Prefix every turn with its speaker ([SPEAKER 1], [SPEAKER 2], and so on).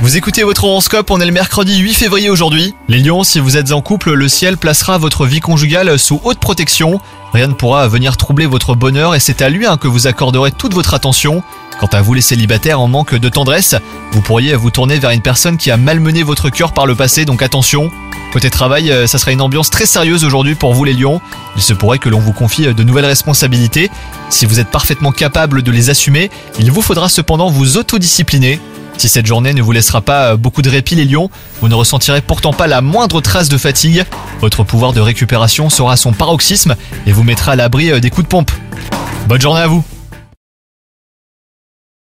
[SPEAKER 1] Vous écoutez votre horoscope, on est le mercredi 8 février aujourd'hui. Les lions, si vous êtes en couple, le ciel placera votre vie conjugale sous haute protection. Rien ne pourra venir troubler votre bonheur et c'est à lui hein, que vous accorderez toute votre attention. Quant à vous les célibataires en manque de tendresse, vous pourriez vous tourner vers une personne qui a malmené votre cœur par le passé, donc attention. Côté travail, euh, ça sera une ambiance très sérieuse aujourd'hui pour vous les lions. Il se pourrait que l'on vous confie de nouvelles responsabilités. Si vous êtes parfaitement capable de les assumer, il vous faudra cependant vous autodiscipliner. Si cette journée ne vous laissera pas beaucoup de répit les lions, vous ne ressentirez pourtant pas la moindre trace de fatigue. Votre pouvoir de récupération sera son paroxysme et vous mettra à l'abri des coups de pompe. Bonne journée à vous